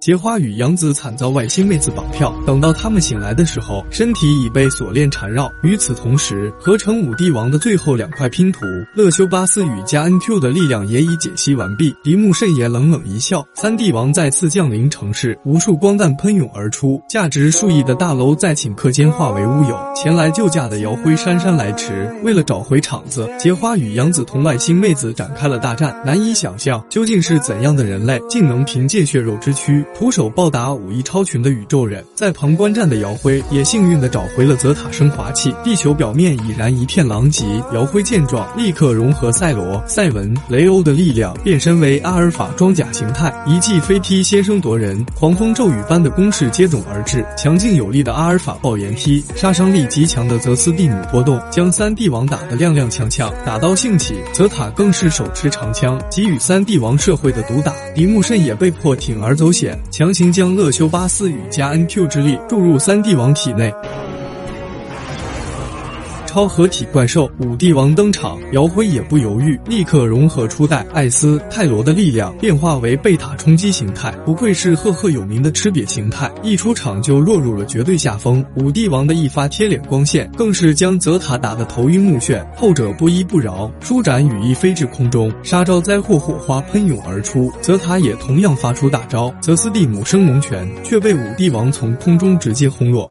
结花与杨子惨遭外星妹子绑票，等到他们醒来的时候，身体已被锁链缠绕。与此同时，合成五帝王的最后两块拼图——乐修巴斯与加恩 Q 的力量也已解析完毕。迪木慎也冷冷一笑，三帝王再次降临城市，无数光弹喷涌而出，价值数亿的大楼在顷刻间化为乌有。前来救驾的姚辉姗姗来迟，为了找回场子，结花与杨子同外星妹子展开了大战。难以想象，究竟是怎样的人类，竟能凭借血肉之躯？徒手暴打武艺超群的宇宙人，在旁观战的姚辉也幸运的找回了泽塔升华器。地球表面已然一片狼藉，姚辉见状，立刻融合赛罗、赛文、雷欧的力量，变身为阿尔法装甲形态，一记飞踢先声夺人，狂风骤雨般的攻势接踵而至。强劲有力的阿尔法爆炎踢，杀伤力极强的泽斯蒂姆波动，将三帝王打得踉踉跄跄。打到兴起，泽塔更是手持长枪，给予三帝王社会的毒打。迪木慎也被迫铤而走险。强行将乐修巴斯与加 NQ 之力注入三帝王体内。超合体怪兽五帝王登场，姚辉也不犹豫，立刻融合初代艾斯泰罗的力量，变化为贝塔冲击形态。不愧是赫赫有名的吃瘪形态，一出场就落入了绝对下风。五帝王的一发贴脸光线，更是将泽塔打得头晕目眩。后者不依不饶，舒展羽翼飞至空中，杀招灾祸火花喷涌而出。泽塔也同样发出大招泽斯蒂姆升龙拳，却被五帝王从空中直接轰落。